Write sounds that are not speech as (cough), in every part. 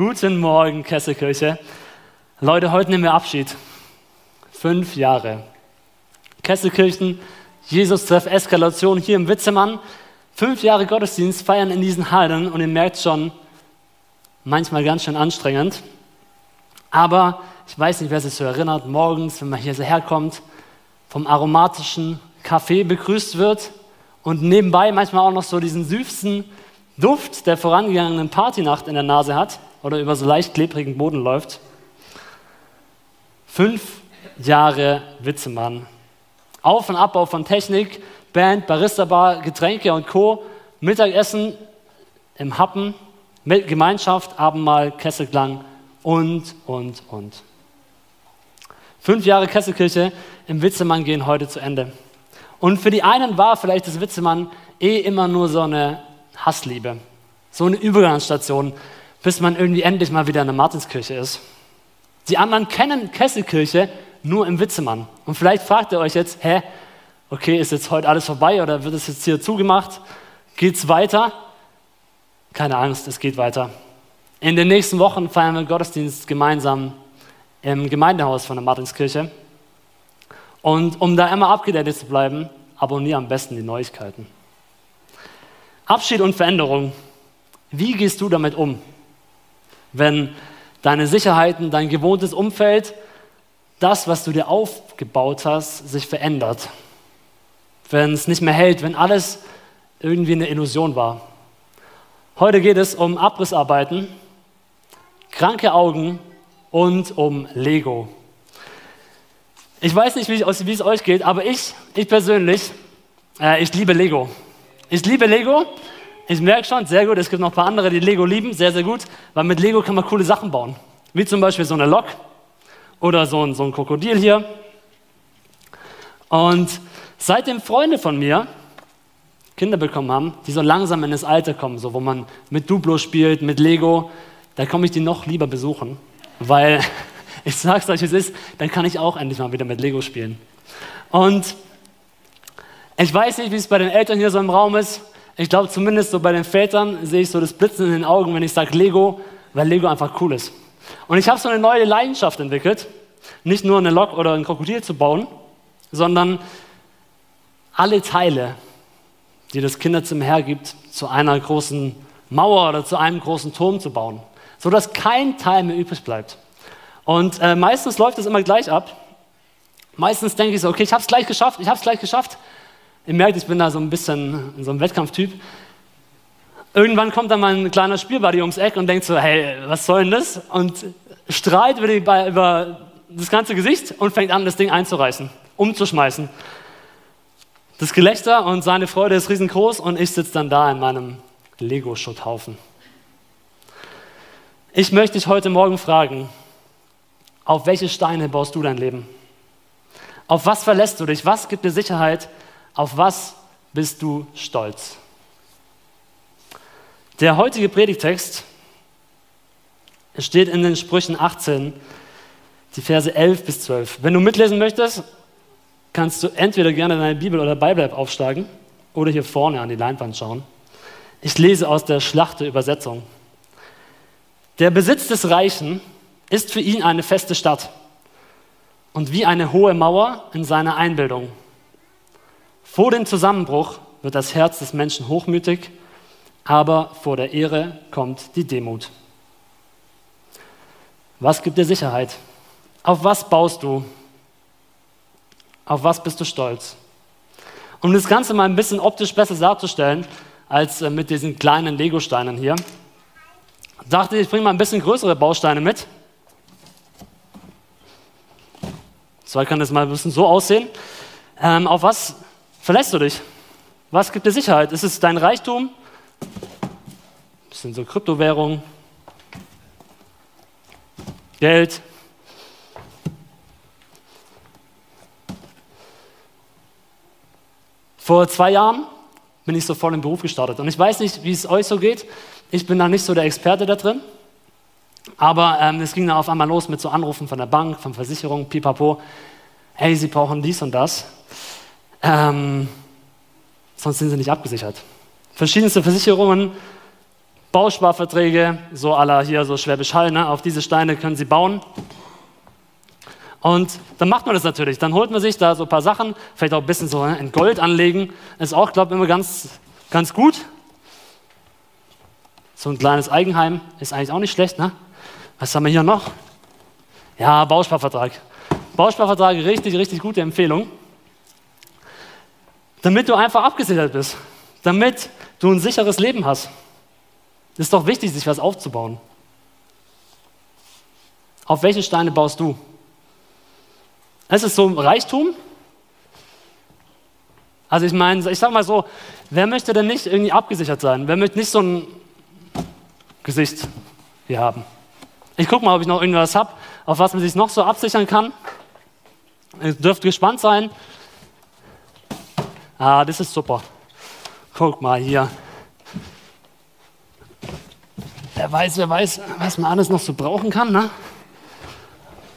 Guten Morgen, Kesselkirche. Leute, heute nehmen wir Abschied. Fünf Jahre. Kesselkirchen, Jesus-Treff, Eskalation hier im Witzemann. Fünf Jahre Gottesdienst feiern in diesen Hallen und ihr merkt schon, manchmal ganz schön anstrengend. Aber ich weiß nicht, wer sich so erinnert, morgens, wenn man hier so herkommt, vom aromatischen Kaffee begrüßt wird und nebenbei manchmal auch noch so diesen süßen Duft der vorangegangenen Partynacht in der Nase hat oder über so leicht klebrigen Boden läuft. Fünf Jahre Witzemann. Auf- und Abbau von Technik, Band, Barista-Bar, Getränke und Co. Mittagessen im Happen, Gemeinschaft, Abendmahl, Kesselklang und, und, und. Fünf Jahre Kesselkirche im Witzemann gehen heute zu Ende. Und für die einen war vielleicht das Witzemann eh immer nur so eine Hassliebe, so eine Übergangsstation, bis man irgendwie endlich mal wieder in der Martinskirche ist. Die anderen kennen Kesselkirche nur im Witzemann. Und vielleicht fragt ihr euch jetzt, hä, okay, ist jetzt heute alles vorbei oder wird es jetzt hier zugemacht? Geht es weiter? Keine Angst, es geht weiter. In den nächsten Wochen feiern wir Gottesdienst gemeinsam im Gemeindehaus von der Martinskirche. Und um da immer abgedatet zu bleiben, abonniere am besten die Neuigkeiten. Abschied und Veränderung. Wie gehst du damit um, wenn deine Sicherheiten, dein gewohntes Umfeld, das, was du dir aufgebaut hast, sich verändert? Wenn es nicht mehr hält, wenn alles irgendwie eine Illusion war. Heute geht es um Abrissarbeiten, kranke Augen und um Lego. Ich weiß nicht, wie, es euch geht, aber ich, ich persönlich, äh, ich liebe Lego. Ich liebe Lego. Ich merke schon, sehr gut, es gibt noch ein paar andere, die Lego lieben, sehr, sehr gut, weil mit Lego kann man coole Sachen bauen. Wie zum Beispiel so eine Lok oder so ein, so ein Krokodil hier. Und seitdem Freunde von mir Kinder bekommen haben, die so langsam in das Alter kommen, so wo man mit Duplo spielt, mit Lego, da komme ich die noch lieber besuchen, weil (laughs) ich sage es euch, es ist, dann kann ich auch endlich mal wieder mit Lego spielen. Und ich weiß nicht, wie es bei den Eltern hier so im Raum ist. Ich glaube, zumindest so bei den Vätern sehe ich so das Blitzen in den Augen, wenn ich sage Lego, weil Lego einfach cool ist. Und ich habe so eine neue Leidenschaft entwickelt, nicht nur eine Lok oder ein Krokodil zu bauen, sondern alle Teile, die das Kinderzimmer hergibt, zu einer großen Mauer oder zu einem großen Turm zu bauen, sodass kein Teil mehr übrig bleibt. Und äh, meistens läuft es immer gleich ab. Meistens denke ich so, okay, ich habe es gleich geschafft, ich habe es gleich geschafft. Ihr merkt, ich bin da so ein bisschen so ein Wettkampftyp. Irgendwann kommt dann mal ein kleiner Spielbuddy ums Eck und denkt so, hey, was soll denn das? Und strahlt über, über das ganze Gesicht und fängt an, das Ding einzureißen, umzuschmeißen. Das Gelächter und seine Freude ist riesengroß und ich sitze dann da in meinem Lego-Schutthaufen. Ich möchte dich heute Morgen fragen, auf welche Steine baust du dein Leben? Auf was verlässt du dich? Was gibt dir Sicherheit? Auf was bist du stolz? Der heutige Predigtext steht in den Sprüchen 18, die Verse 11 bis 12. Wenn du mitlesen möchtest, kannst du entweder gerne deine Bibel oder Bible aufschlagen oder hier vorne an die Leinwand schauen. Ich lese aus der Schlachte-Übersetzung. Der Besitz des Reichen ist für ihn eine feste Stadt und wie eine hohe Mauer in seiner Einbildung. Vor dem Zusammenbruch wird das Herz des Menschen hochmütig, aber vor der Ehre kommt die Demut. Was gibt dir Sicherheit? Auf was baust du? Auf was bist du stolz? Um das Ganze mal ein bisschen optisch besser darzustellen, als äh, mit diesen kleinen Lego-Steinen hier, dachte ich, ich bringe mal ein bisschen größere Bausteine mit. Zwar kann das mal ein bisschen so aussehen. Ähm, auf was verlässt du dich? Was gibt dir Sicherheit? Ist es dein Reichtum? Ein bisschen so Kryptowährung, Geld. Vor zwei Jahren bin ich so voll im Beruf gestartet. Und ich weiß nicht, wie es euch so geht. Ich bin da nicht so der Experte da drin. Aber ähm, es ging dann auf einmal los mit so Anrufen von der Bank, von Versicherungen, pipapo. Hey, Sie brauchen dies und das. Ähm, sonst sind Sie nicht abgesichert. Verschiedenste Versicherungen Bausparverträge, so aller hier, so Schwäbisch Hall, ne? auf diese Steine können Sie bauen. Und dann macht man das natürlich. Dann holt man sich da so ein paar Sachen, vielleicht auch ein bisschen so in Gold anlegen. Ist auch, glaube ich, immer ganz, ganz gut. So ein kleines Eigenheim ist eigentlich auch nicht schlecht. Ne? Was haben wir hier noch? Ja, Bausparvertrag. Bausparvertrag, richtig, richtig gute Empfehlung. Damit du einfach abgesichert bist. Damit du ein sicheres Leben hast. Es ist doch wichtig, sich was aufzubauen. Auf welche Steine baust du? Es ist so Reichtum. Also ich meine, ich sage mal so, wer möchte denn nicht irgendwie abgesichert sein? Wer möchte nicht so ein Gesicht hier haben? Ich gucke mal, ob ich noch irgendwas habe, auf was man sich noch so absichern kann. Ihr dürft gespannt sein. Ah, das ist super. Guck mal hier. Wer weiß, wer weiß, was man alles noch so brauchen kann, ne?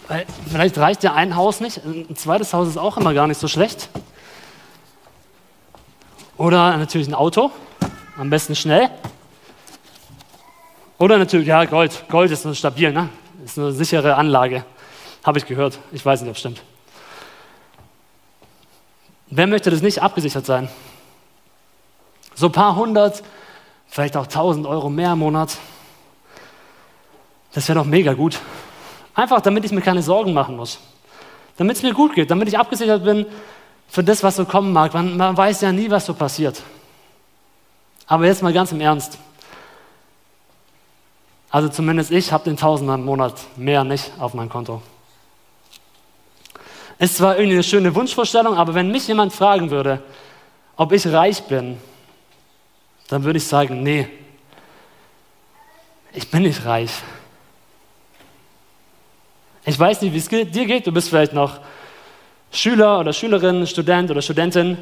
Weil vielleicht reicht ja ein Haus nicht. Ein zweites Haus ist auch immer gar nicht so schlecht. Oder natürlich ein Auto, am besten schnell. Oder natürlich, ja, Gold. Gold ist stabil, ne? Ist eine sichere Anlage. Habe ich gehört. Ich weiß nicht, ob es stimmt. Wer möchte das nicht abgesichert sein? So ein paar hundert, vielleicht auch tausend Euro mehr im Monat. Das wäre doch mega gut. Einfach, damit ich mir keine Sorgen machen muss. Damit es mir gut geht, damit ich abgesichert bin für das, was so kommen mag. Man, man weiß ja nie, was so passiert. Aber jetzt mal ganz im Ernst. Also zumindest ich habe den Tausender im Monat mehr nicht auf meinem Konto. Ist zwar irgendwie eine schöne Wunschvorstellung, aber wenn mich jemand fragen würde, ob ich reich bin, dann würde ich sagen, nee, ich bin nicht reich. Ich weiß nicht, wie es dir geht. Du bist vielleicht noch Schüler oder Schülerin, Student oder Studentin,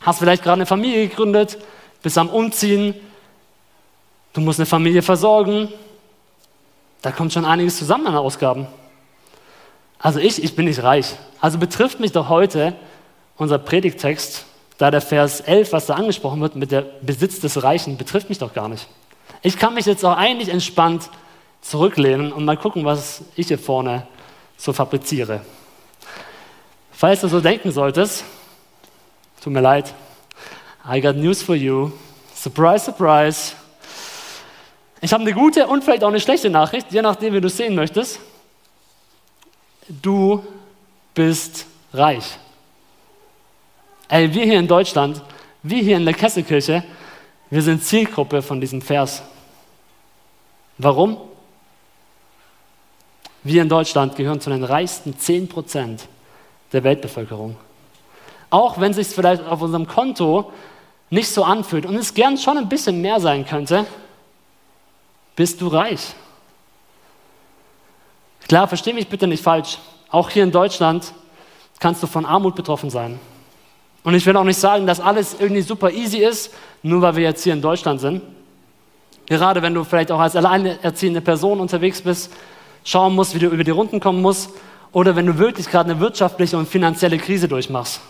hast vielleicht gerade eine Familie gegründet, bist am Umziehen, du musst eine Familie versorgen. Da kommt schon einiges zusammen an Ausgaben. Also ich, ich bin nicht reich. Also betrifft mich doch heute unser Predigtext, da der Vers 11, was da angesprochen wird mit der Besitz des Reichen, betrifft mich doch gar nicht. Ich kann mich jetzt auch eigentlich entspannt zurücklehnen und mal gucken, was ich hier vorne so fabriziere. Falls du so denken solltest, tut mir leid, I got news for you. Surprise, surprise. Ich habe eine gute und vielleicht auch eine schlechte Nachricht, je nachdem, wie du es sehen möchtest. Du bist reich. Ey, wir hier in Deutschland, wir hier in der Kesselkirche, wir sind Zielgruppe von diesem Vers. Warum? Wir in Deutschland gehören zu den reichsten 10% der Weltbevölkerung. Auch wenn es sich vielleicht auf unserem Konto nicht so anfühlt und es gern schon ein bisschen mehr sein könnte, bist du reich. Klar, versteh mich bitte nicht falsch. Auch hier in Deutschland kannst du von Armut betroffen sein. Und ich will auch nicht sagen, dass alles irgendwie super easy ist, nur weil wir jetzt hier in Deutschland sind. Gerade wenn du vielleicht auch als alleinerziehende Person unterwegs bist, schauen musst, wie du über die Runden kommen musst, oder wenn du wirklich gerade eine wirtschaftliche und finanzielle Krise durchmachst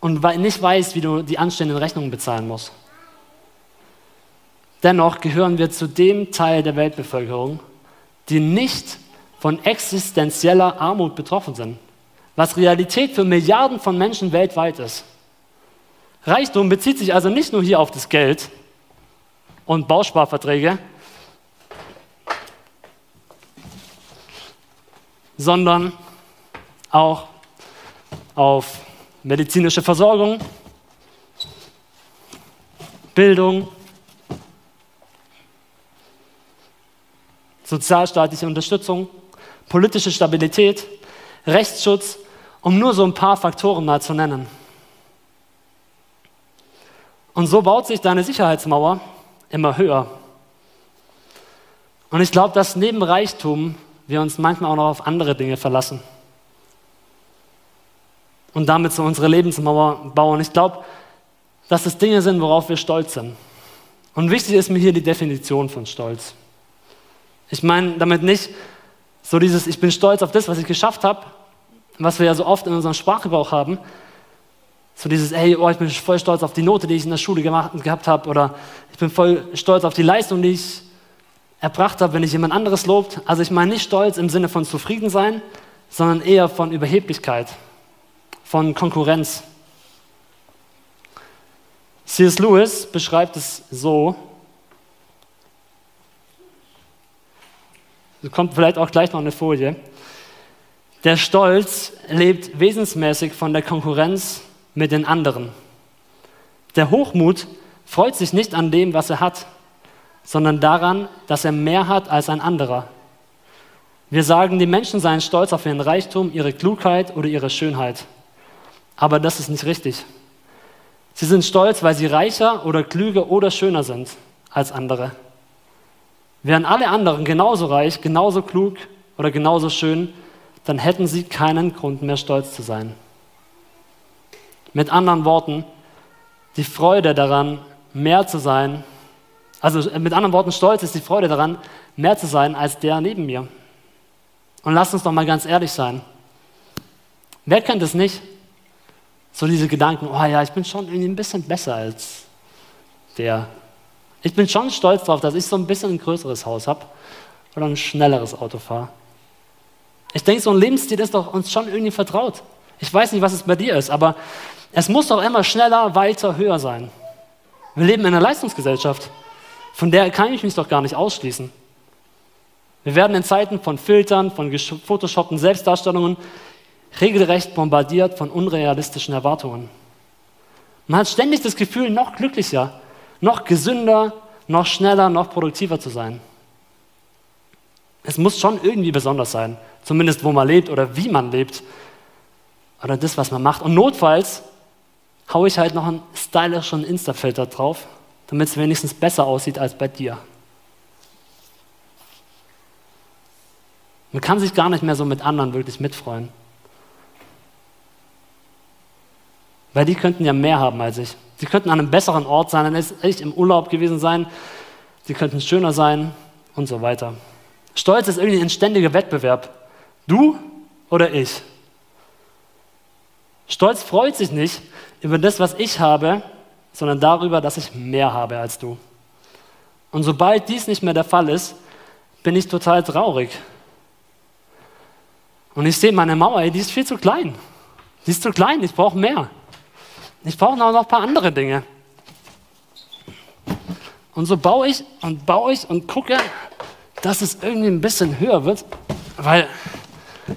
und nicht weißt, wie du die anstehenden Rechnungen bezahlen musst. Dennoch gehören wir zu dem Teil der Weltbevölkerung, die nicht von existenzieller Armut betroffen sind, was Realität für Milliarden von Menschen weltweit ist. Reichtum bezieht sich also nicht nur hier auf das Geld und Bausparverträge, sondern auch auf medizinische Versorgung, Bildung, sozialstaatliche Unterstützung, politische Stabilität, Rechtsschutz, um nur so ein paar Faktoren mal zu nennen. Und so baut sich deine Sicherheitsmauer immer höher. Und ich glaube, dass neben Reichtum wir uns manchmal auch noch auf andere Dinge verlassen. Und damit so unsere Lebensmauer bauen. Ich glaube, dass es Dinge sind, worauf wir stolz sind. Und wichtig ist mir hier die Definition von Stolz. Ich meine damit nicht so dieses, ich bin stolz auf das, was ich geschafft habe, was wir ja so oft in unserem Sprachgebrauch haben, So dieses, ey, oh, ich bin voll stolz auf die Note, die ich in der Schule gemacht, gehabt habe oder ich bin voll stolz auf die Leistung, die ich erbracht habe, wenn ich jemand anderes lobt. Also ich meine nicht stolz im Sinne von zufrieden sein, sondern eher von Überheblichkeit, von Konkurrenz. C.S. Lewis beschreibt es so, es kommt vielleicht auch gleich noch eine Folie, der Stolz lebt wesensmäßig von der Konkurrenz mit den anderen. Der Hochmut freut sich nicht an dem, was er hat, sondern daran, dass er mehr hat als ein anderer. Wir sagen, die Menschen seien stolz auf ihren Reichtum, ihre Klugheit oder ihre Schönheit. Aber das ist nicht richtig. Sie sind stolz, weil sie reicher oder klüger oder schöner sind als andere. Wären alle anderen genauso reich, genauso klug oder genauso schön, dann hätten sie keinen Grund mehr stolz zu sein. Mit anderen Worten, die Freude daran, mehr zu sein, also mit anderen Worten, Stolz ist die Freude daran, mehr zu sein als der neben mir. Und lasst uns doch mal ganz ehrlich sein. Wer kennt es nicht? So diese Gedanken, oh ja, ich bin schon irgendwie ein bisschen besser als der. Ich bin schon stolz darauf, dass ich so ein bisschen ein größeres Haus habe oder ein schnelleres Auto fahre. Ich denke, so ein Lebensstil ist doch uns schon irgendwie vertraut. Ich weiß nicht, was es bei dir ist, aber es muss doch immer schneller, weiter, höher sein. Wir leben in einer Leistungsgesellschaft. Von der kann ich mich doch gar nicht ausschließen. Wir werden in Zeiten von Filtern, von photoshoppten Selbstdarstellungen regelrecht bombardiert von unrealistischen Erwartungen. Man hat ständig das Gefühl, noch glücklicher, noch gesünder, noch schneller, noch produktiver zu sein. Es muss schon irgendwie besonders sein, zumindest wo man lebt oder wie man lebt oder das, was man macht. Und notfalls haue ich halt noch einen stylischen Insta-Filter drauf, damit es wenigstens besser aussieht als bei dir. Man kann sich gar nicht mehr so mit anderen wirklich mitfreuen. Weil die könnten ja mehr haben als ich. Sie könnten an einem besseren Ort sein, ist ich im Urlaub gewesen sein. Sie könnten schöner sein und so weiter. Stolz ist irgendwie ein ständiger Wettbewerb. Du oder ich? Stolz freut sich nicht über das, was ich habe, sondern darüber, dass ich mehr habe als du. Und sobald dies nicht mehr der Fall ist, bin ich total traurig. Und ich sehe meine Mauer, die ist viel zu klein. Die ist zu klein, ich brauche mehr. Ich brauche noch ein paar andere Dinge. Und so baue ich und baue ich und gucke, dass es irgendwie ein bisschen höher wird, weil,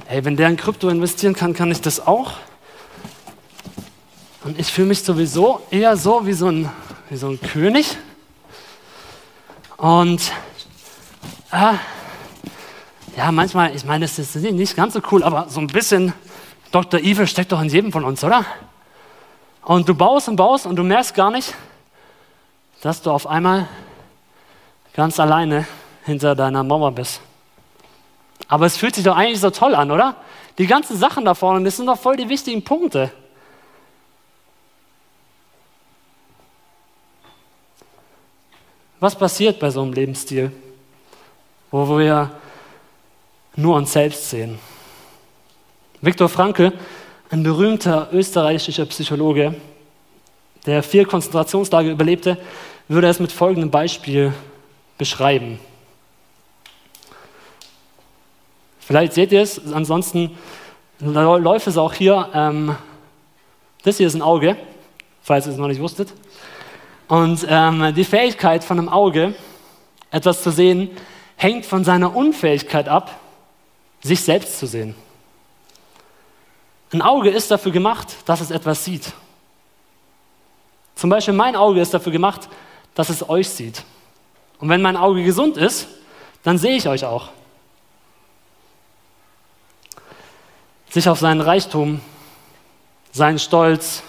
hey, wenn der in Krypto investieren kann, kann ich das auch. Und ich fühle mich sowieso eher so wie so ein, wie so ein König. Und äh, ja, manchmal, ich meine, es ist nicht ganz so cool, aber so ein bisschen Dr. Evil steckt doch in jedem von uns, oder? Und du baust und baust und du merkst gar nicht, dass du auf einmal ganz alleine hinter deiner Mauer bist. Aber es fühlt sich doch eigentlich so toll an, oder? Die ganzen Sachen da vorne, das sind doch voll die wichtigen Punkte. Was passiert bei so einem Lebensstil, wo wir nur uns selbst sehen? Viktor Frankl, ein berühmter österreichischer Psychologe, der vier Konzentrationslager überlebte, würde es mit folgendem Beispiel beschreiben. Vielleicht seht ihr es, ansonsten läuft es auch hier. Ähm, das hier ist ein Auge, falls ihr es noch nicht wusstet. Und ähm, die Fähigkeit von einem Auge, etwas zu sehen, hängt von seiner Unfähigkeit ab, sich selbst zu sehen. Ein Auge ist dafür gemacht, dass es etwas sieht. Zum Beispiel mein Auge ist dafür gemacht, dass es euch sieht. Und wenn mein Auge gesund ist, dann sehe ich euch auch. Sich auf seinen Reichtum, seinen Stolz,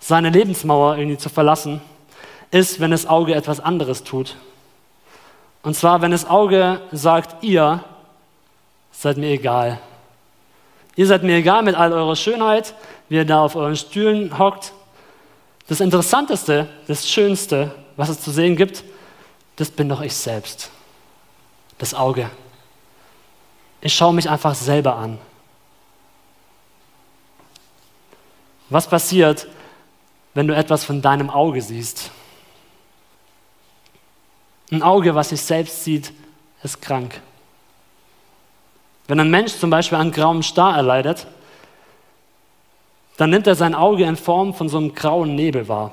seine Lebensmauer irgendwie zu verlassen, ist, wenn das Auge etwas anderes tut. Und zwar, wenn das Auge sagt, ihr seid mir egal. Ihr seid mir egal mit all eurer Schönheit, wie ihr da auf euren Stühlen hockt. Das Interessanteste, das Schönste, was es zu sehen gibt, das bin doch ich selbst. Das Auge. Ich schaue mich einfach selber an. Was passiert, wenn du etwas von deinem Auge siehst? Ein Auge, was sich selbst sieht, ist krank. Wenn ein Mensch zum Beispiel einen grauen Star erleidet, dann nimmt er sein Auge in Form von so einem grauen Nebel wahr.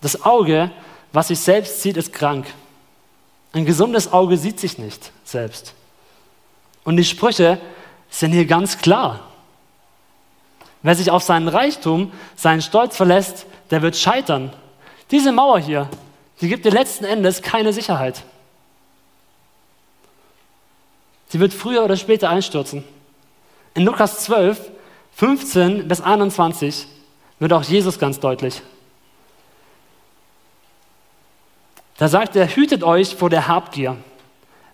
Das Auge, was sich selbst sieht, ist krank. Ein gesundes Auge sieht sich nicht selbst. Und die Sprüche sind hier ganz klar. Wer sich auf seinen Reichtum, seinen Stolz verlässt, der wird scheitern. Diese Mauer hier, die gibt dir letzten Endes keine Sicherheit. Sie wird früher oder später einstürzen. In Lukas 12, 15 bis 21 wird auch Jesus ganz deutlich. Da sagt er, hütet euch vor der Habgier.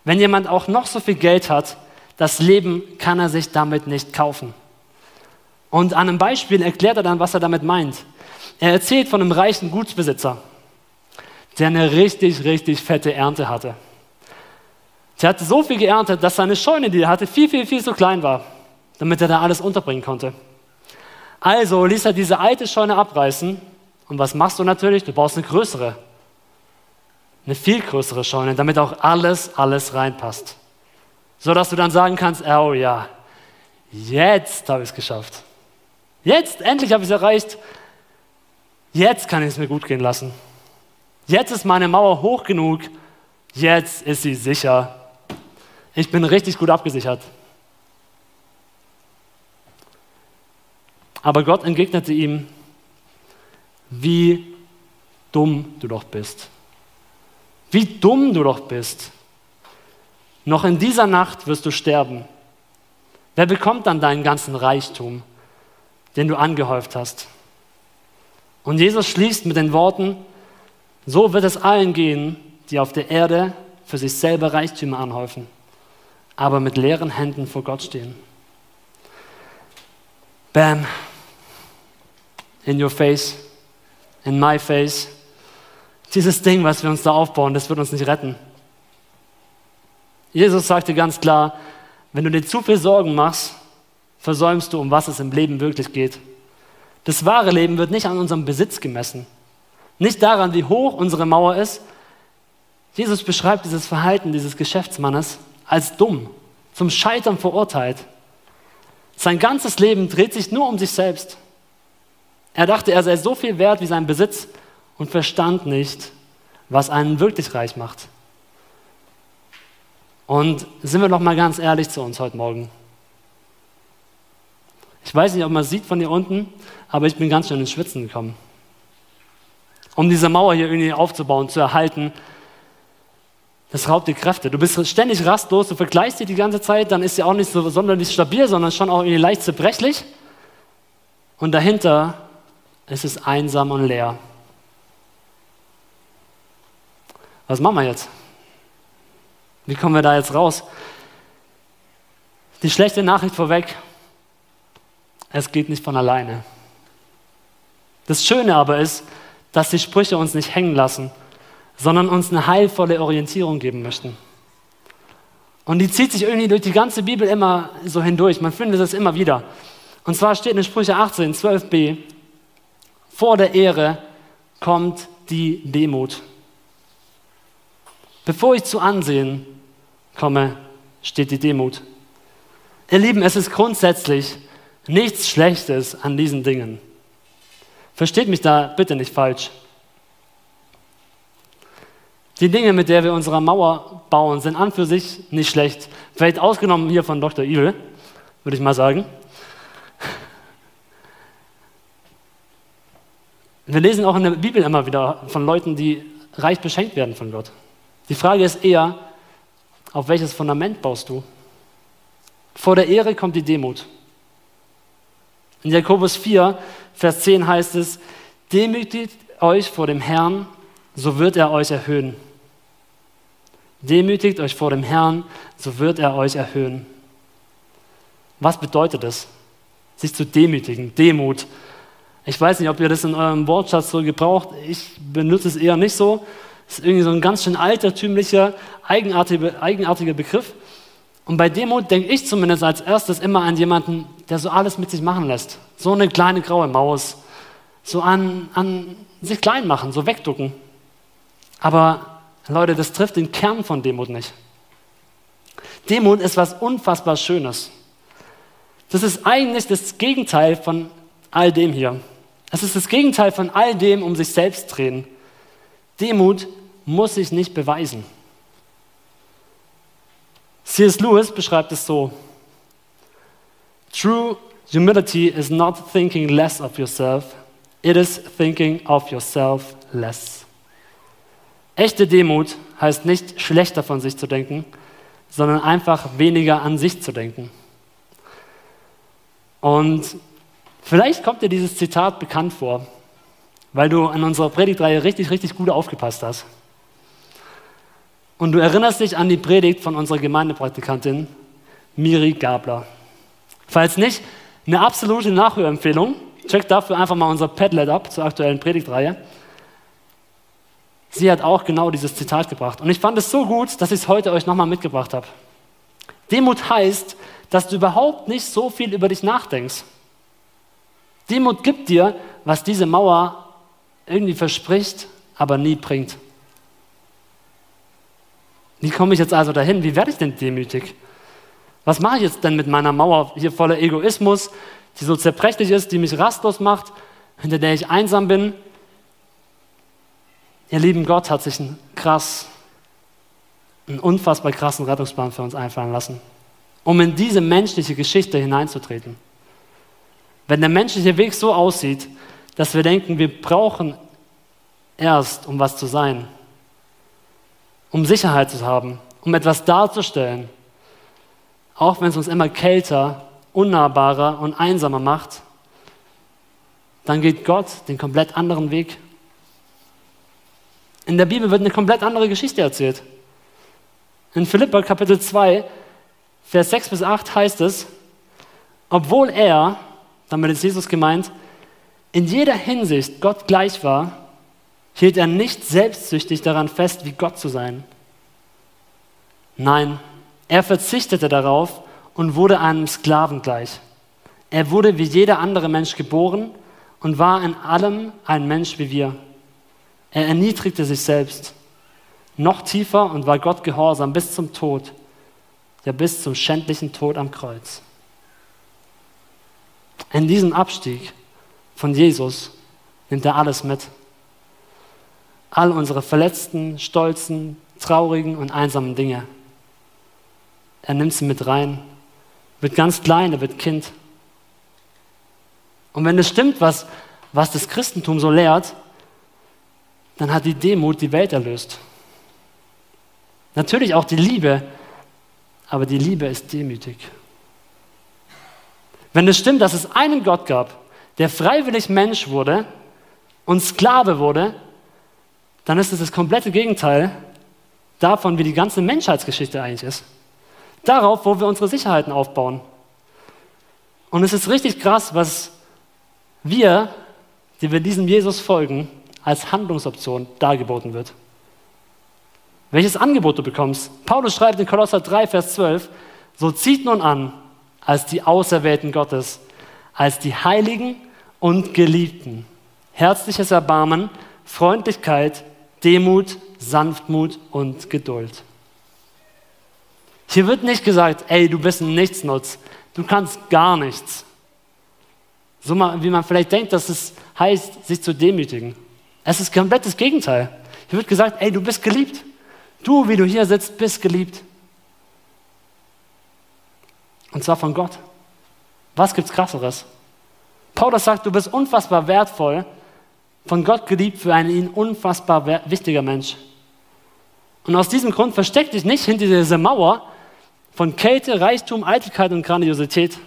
Wenn jemand auch noch so viel Geld hat, das Leben kann er sich damit nicht kaufen. Und an einem Beispiel erklärt er dann, was er damit meint. Er erzählt von einem reichen Gutsbesitzer, der eine richtig, richtig fette Ernte hatte. Der hatte so viel geerntet, dass seine Scheune, die er hatte, viel, viel, viel zu klein war, damit er da alles unterbringen konnte. Also ließ er diese alte Scheune abreißen. Und was machst du natürlich? Du baust eine größere. Eine viel größere Scheune, damit auch alles, alles reinpasst. So dass du dann sagen kannst, oh ja, jetzt habe ich es geschafft. Jetzt, endlich habe ich es erreicht. Jetzt kann ich es mir gut gehen lassen. Jetzt ist meine Mauer hoch genug. Jetzt ist sie sicher. Ich bin richtig gut abgesichert. Aber Gott entgegnete ihm, wie dumm du doch bist. Wie dumm du doch bist. Noch in dieser Nacht wirst du sterben. Wer bekommt dann deinen ganzen Reichtum, den du angehäuft hast? Und Jesus schließt mit den Worten, so wird es allen gehen, die auf der Erde für sich selber Reichtümer anhäufen aber mit leeren Händen vor Gott stehen. Bam. In your face. In my face. Dieses Ding, was wir uns da aufbauen, das wird uns nicht retten. Jesus sagte ganz klar, wenn du dir zu viel Sorgen machst, versäumst du, um was es im Leben wirklich geht. Das wahre Leben wird nicht an unserem Besitz gemessen, nicht daran, wie hoch unsere Mauer ist. Jesus beschreibt dieses Verhalten dieses Geschäftsmannes als dumm, zum Scheitern verurteilt. Sein ganzes Leben dreht sich nur um sich selbst. Er dachte, er sei so viel wert wie sein Besitz und verstand nicht, was einen wirklich reich macht. Und sind wir doch mal ganz ehrlich zu uns heute Morgen. Ich weiß nicht, ob man es sieht von hier unten, aber ich bin ganz schön ins Schwitzen gekommen. Um diese Mauer hier irgendwie aufzubauen, zu erhalten, das raubt dir Kräfte. Du bist ständig rastlos, du vergleichst dich die ganze Zeit, dann ist sie auch nicht so sonderlich stabil, sondern schon auch irgendwie leicht zerbrechlich. Und dahinter ist es einsam und leer. Was machen wir jetzt? Wie kommen wir da jetzt raus? Die schlechte Nachricht vorweg, es geht nicht von alleine. Das Schöne aber ist, dass die Sprüche uns nicht hängen lassen, sondern uns eine heilvolle Orientierung geben möchten. Und die zieht sich irgendwie durch die ganze Bibel immer so hindurch. Man findet es immer wieder. Und zwar steht in Sprüche 18, 12b, vor der Ehre kommt die Demut. Bevor ich zu Ansehen komme, steht die Demut. Ihr Lieben, es ist grundsätzlich nichts Schlechtes an diesen Dingen. Versteht mich da bitte nicht falsch. Die Dinge, mit der wir unsere Mauer bauen, sind an für sich nicht schlecht. Vielleicht ausgenommen hier von Dr. Evil, würde ich mal sagen. Wir lesen auch in der Bibel immer wieder von Leuten, die reich beschenkt werden von Gott. Die Frage ist eher, auf welches Fundament baust du? Vor der Ehre kommt die Demut. In Jakobus 4, Vers 10 heißt es, demütigt euch vor dem Herrn, so wird er euch erhöhen. Demütigt euch vor dem Herrn, so wird er euch erhöhen. Was bedeutet es, sich zu demütigen? Demut. Ich weiß nicht, ob ihr das in eurem Wortschatz so gebraucht. Ich benutze es eher nicht so. Es ist irgendwie so ein ganz schön altertümlicher, eigenartiger, eigenartiger Begriff. Und bei Demut denke ich zumindest als erstes immer an jemanden, der so alles mit sich machen lässt. So eine kleine graue Maus. So an, an sich klein machen, so wegducken. Aber Leute, das trifft den Kern von Demut nicht. Demut ist was unfassbar Schönes. Das ist eigentlich das Gegenteil von all dem hier. Es ist das Gegenteil von all dem um sich selbst drehen. Demut muss sich nicht beweisen. C.S. Lewis beschreibt es so. True humility is not thinking less of yourself, it is thinking of yourself less. Echte Demut heißt nicht schlechter von sich zu denken, sondern einfach weniger an sich zu denken. Und vielleicht kommt dir dieses Zitat bekannt vor, weil du in unserer Predigtreihe richtig, richtig gut aufgepasst hast. Und du erinnerst dich an die Predigt von unserer Gemeindepraktikantin Miri Gabler. Falls nicht, eine absolute Nachhörempfehlung. Check dafür einfach mal unser Padlet ab zur aktuellen Predigtreihe. Sie hat auch genau dieses Zitat gebracht. Und ich fand es so gut, dass ich es heute euch nochmal mitgebracht habe. Demut heißt, dass du überhaupt nicht so viel über dich nachdenkst. Demut gibt dir, was diese Mauer irgendwie verspricht, aber nie bringt. Wie komme ich jetzt also dahin? Wie werde ich denn demütig? Was mache ich jetzt denn mit meiner Mauer hier voller Egoismus, die so zerbrechlich ist, die mich rastlos macht, hinter der ich einsam bin? Ihr lieben Gott hat sich einen krass, einen unfassbar krassen Rettungsplan für uns einfallen lassen um in diese menschliche Geschichte hineinzutreten. Wenn der menschliche Weg so aussieht, dass wir denken, wir brauchen erst, um was zu sein, um Sicherheit zu haben, um etwas darzustellen, auch wenn es uns immer kälter, unnahbarer und einsamer macht, dann geht Gott den komplett anderen Weg. In der Bibel wird eine komplett andere Geschichte erzählt. In Philippa Kapitel 2 Vers 6 bis 8 heißt es, obwohl er, damit ist Jesus gemeint, in jeder Hinsicht Gott gleich war, hielt er nicht selbstsüchtig daran fest, wie Gott zu sein. Nein, er verzichtete darauf und wurde einem Sklaven gleich. Er wurde wie jeder andere Mensch geboren und war in allem ein Mensch wie wir. Er erniedrigte sich selbst noch tiefer und war Gott gehorsam bis zum Tod ja bis zum schändlichen Tod am Kreuz. In diesem Abstieg von Jesus nimmt er alles mit. All unsere verletzten, stolzen, traurigen und einsamen Dinge. Er nimmt sie mit rein, wird ganz klein, er wird Kind. Und wenn es stimmt, was, was das Christentum so lehrt, dann hat die Demut die Welt erlöst. Natürlich auch die Liebe, aber die Liebe ist demütig. Wenn es stimmt, dass es einen Gott gab, der freiwillig Mensch wurde und Sklave wurde, dann ist es das komplette Gegenteil davon, wie die ganze Menschheitsgeschichte eigentlich ist. Darauf, wo wir unsere Sicherheiten aufbauen. Und es ist richtig krass, was wir, die wir diesem Jesus folgen, als Handlungsoption dargeboten wird welches Angebot du bekommst. Paulus schreibt in Kolosser 3, Vers 12, so zieht nun an, als die Auserwählten Gottes, als die Heiligen und Geliebten, herzliches Erbarmen, Freundlichkeit, Demut, Sanftmut und Geduld. Hier wird nicht gesagt, ey, du bist ein Nichtsnutz, du kannst gar nichts. So wie man vielleicht denkt, dass es heißt, sich zu demütigen. Es ist komplett das Gegenteil. Hier wird gesagt, ey, du bist geliebt. Du, wie du hier sitzt, bist geliebt. Und zwar von Gott. Was gibt's krasseres? Paulus sagt, du bist unfassbar wertvoll, von Gott geliebt für einen ihn unfassbar wichtiger Mensch. Und aus diesem Grund versteck dich nicht hinter dieser Mauer von Kälte, Reichtum, Eitelkeit und Grandiosität.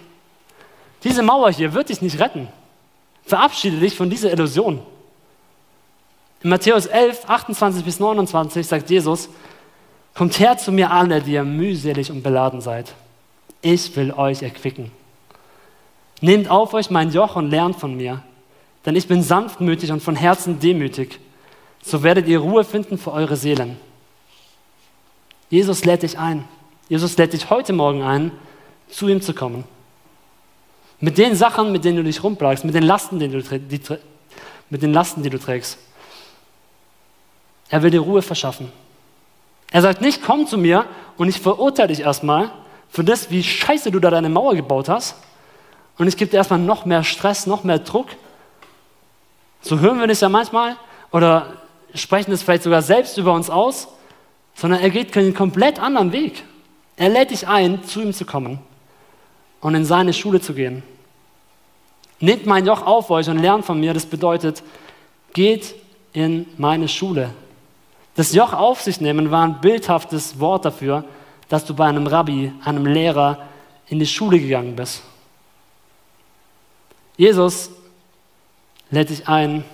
Diese Mauer hier wird dich nicht retten. Verabschiede dich von dieser Illusion. In Matthäus 11, 28 bis 29 sagt Jesus, Kommt her zu mir alle, die ihr mühselig und beladen seid. Ich will euch erquicken. Nehmt auf euch mein Joch und lernt von mir, denn ich bin sanftmütig und von Herzen demütig. So werdet ihr Ruhe finden für eure Seelen. Jesus lädt dich ein. Jesus lädt dich heute Morgen ein, zu ihm zu kommen. Mit den Sachen, mit denen du dich rumplagst, mit den Lasten, die du, mit den Lasten, die du trägst. Er will dir Ruhe verschaffen. Er sagt nicht, komm zu mir und ich verurteile dich erstmal für das, wie scheiße du da deine Mauer gebaut hast. Und ich gebe dir erstmal noch mehr Stress, noch mehr Druck. So hören wir das ja manchmal oder sprechen es vielleicht sogar selbst über uns aus, sondern er geht einen komplett anderen Weg. Er lädt dich ein, zu ihm zu kommen und in seine Schule zu gehen. Nehmt mein Joch auf euch und lernt von mir. Das bedeutet, geht in meine Schule. Das Joch auf sich nehmen war ein bildhaftes Wort dafür, dass du bei einem Rabbi, einem Lehrer in die Schule gegangen bist. Jesus lädt dich ein,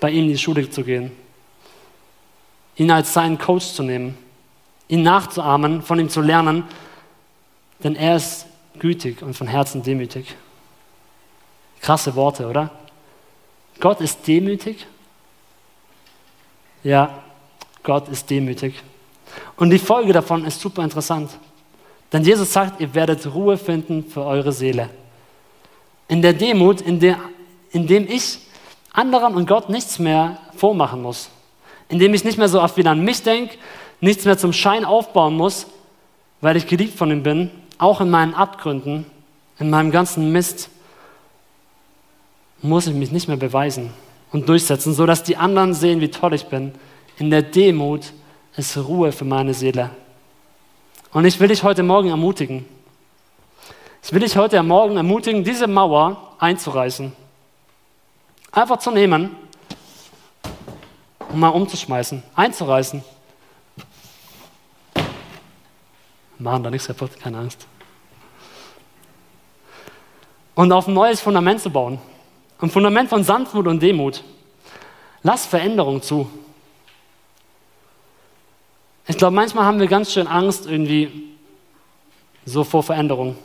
bei ihm in die Schule zu gehen, ihn als seinen Coach zu nehmen, ihn nachzuahmen, von ihm zu lernen, denn er ist gütig und von Herzen demütig. Krasse Worte, oder? Gott ist demütig. Ja, Gott ist demütig. Und die Folge davon ist super interessant. Denn Jesus sagt, ihr werdet Ruhe finden für eure Seele. In der Demut, in, der, in dem ich anderen und Gott nichts mehr vormachen muss. In dem ich nicht mehr so oft wieder an mich denke, nichts mehr zum Schein aufbauen muss, weil ich geliebt von ihm bin, auch in meinen Abgründen, in meinem ganzen Mist, muss ich mich nicht mehr beweisen und durchsetzen, sodass die anderen sehen, wie toll ich bin. In der Demut ist Ruhe für meine Seele. Und ich will dich heute Morgen ermutigen. Ich will dich heute Morgen ermutigen, diese Mauer einzureißen. Einfach zu nehmen und mal umzuschmeißen, einzureißen. Machen da nichts kaputt, keine Angst. Und auf ein neues Fundament zu bauen. Ein Fundament von Sanftmut und Demut. Lass Veränderung zu. Ich glaube, manchmal haben wir ganz schön Angst irgendwie so vor Veränderung.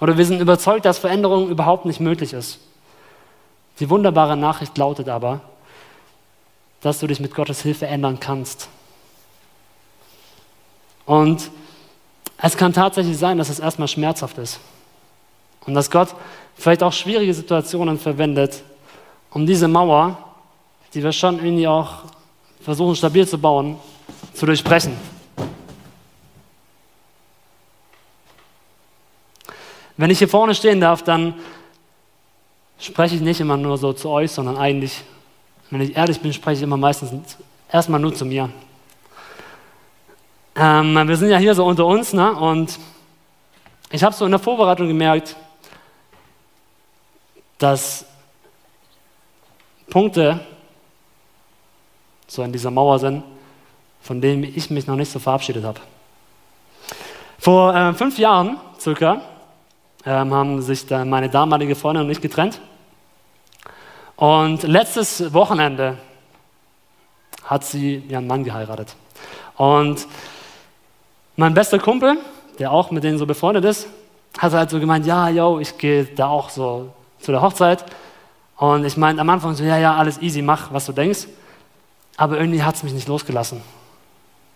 Oder wir sind überzeugt, dass Veränderung überhaupt nicht möglich ist. Die wunderbare Nachricht lautet aber, dass du dich mit Gottes Hilfe ändern kannst. Und es kann tatsächlich sein, dass es erstmal schmerzhaft ist. Und dass Gott vielleicht auch schwierige Situationen verwendet, um diese Mauer, die wir schon irgendwie auch versuchen stabil zu bauen, zu durchbrechen. Wenn ich hier vorne stehen darf, dann spreche ich nicht immer nur so zu euch, sondern eigentlich, wenn ich ehrlich bin, spreche ich immer meistens erstmal nur zu mir. Ähm, wir sind ja hier so unter uns, ne? und ich habe so in der Vorbereitung gemerkt, dass Punkte so in dieser Mauer sind, von denen ich mich noch nicht so verabschiedet habe. Vor äh, fünf Jahren circa ähm, haben sich dann meine damalige Freundin und ich getrennt. Und letztes Wochenende hat sie ihren Mann geheiratet. Und mein bester Kumpel, der auch mit denen so befreundet ist, hat halt so gemeint, ja, yo, ich gehe da auch so zu der Hochzeit. Und ich meinte am Anfang so, ja, ja, alles easy, mach, was du denkst. Aber irgendwie hat es mich nicht losgelassen.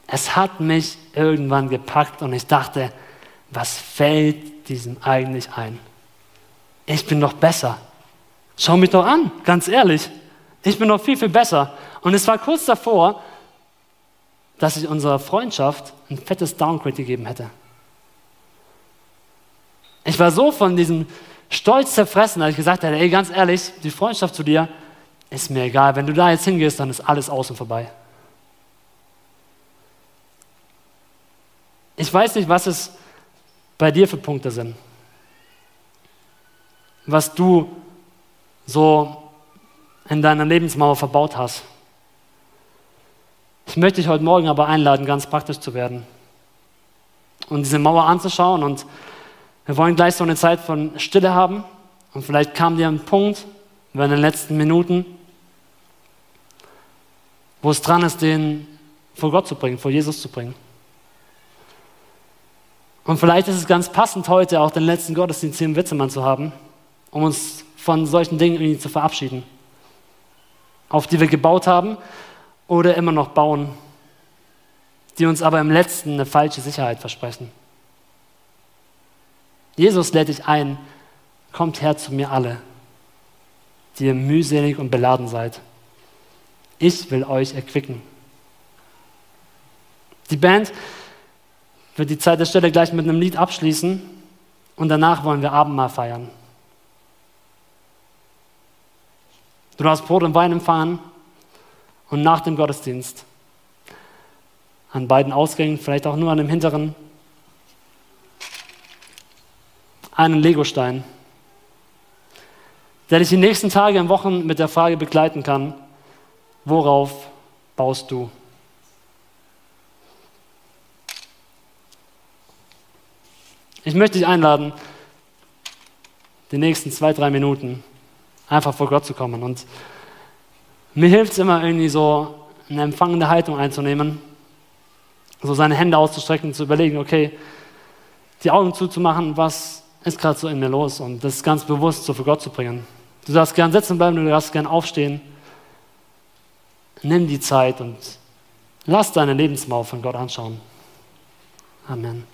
Es hat mich irgendwann gepackt und ich dachte, was fällt diesem eigentlich ein? Ich bin doch besser. Schau mich doch an, ganz ehrlich. Ich bin doch viel, viel besser. Und es war kurz davor, dass ich unserer Freundschaft ein fettes Downgrade gegeben hätte. Ich war so von diesem Stolz zerfressen, dass ich gesagt hätte, ey, ganz ehrlich, die Freundschaft zu dir ist mir egal. Wenn du da jetzt hingehst, dann ist alles außen vorbei. Ich weiß nicht, was es bei dir für Punkte sind. Was du so in deiner Lebensmauer verbaut hast. Ich möchte dich heute Morgen aber einladen, ganz praktisch zu werden und diese Mauer anzuschauen. Und wir wollen gleich so eine Zeit von Stille haben. Und vielleicht kam dir ein Punkt in den letzten Minuten, wo es dran ist, den vor Gott zu bringen, vor Jesus zu bringen. Und vielleicht ist es ganz passend, heute auch den letzten Gottesdienst hier im Witzemann zu haben, um uns von solchen Dingen irgendwie zu verabschieden, auf die wir gebaut haben oder immer noch bauen, die uns aber im letzten eine falsche Sicherheit versprechen. Jesus lädt dich ein, kommt her zu mir alle, die ihr mühselig und beladen seid. Ich will euch erquicken. Die Band wird die Zeit der Stelle gleich mit einem Lied abschließen und danach wollen wir Abendmahl feiern. Du darfst Brot und Wein empfangen und nach dem Gottesdienst an beiden Ausgängen, vielleicht auch nur an dem hinteren, einen Legostein, der dich die nächsten Tage und Wochen mit der Frage begleiten kann, worauf baust du? Ich möchte dich einladen, die nächsten zwei, drei Minuten einfach vor Gott zu kommen. Und mir hilft es immer irgendwie so, eine empfangende Haltung einzunehmen, so seine Hände auszustrecken, zu überlegen, okay, die Augen zuzumachen, was ist gerade so in mir los und das ganz bewusst so für Gott zu bringen. Du darfst gern sitzen bleiben, du darfst gern aufstehen. Nimm die Zeit und lass deine Lebensmauer von Gott anschauen. Amen.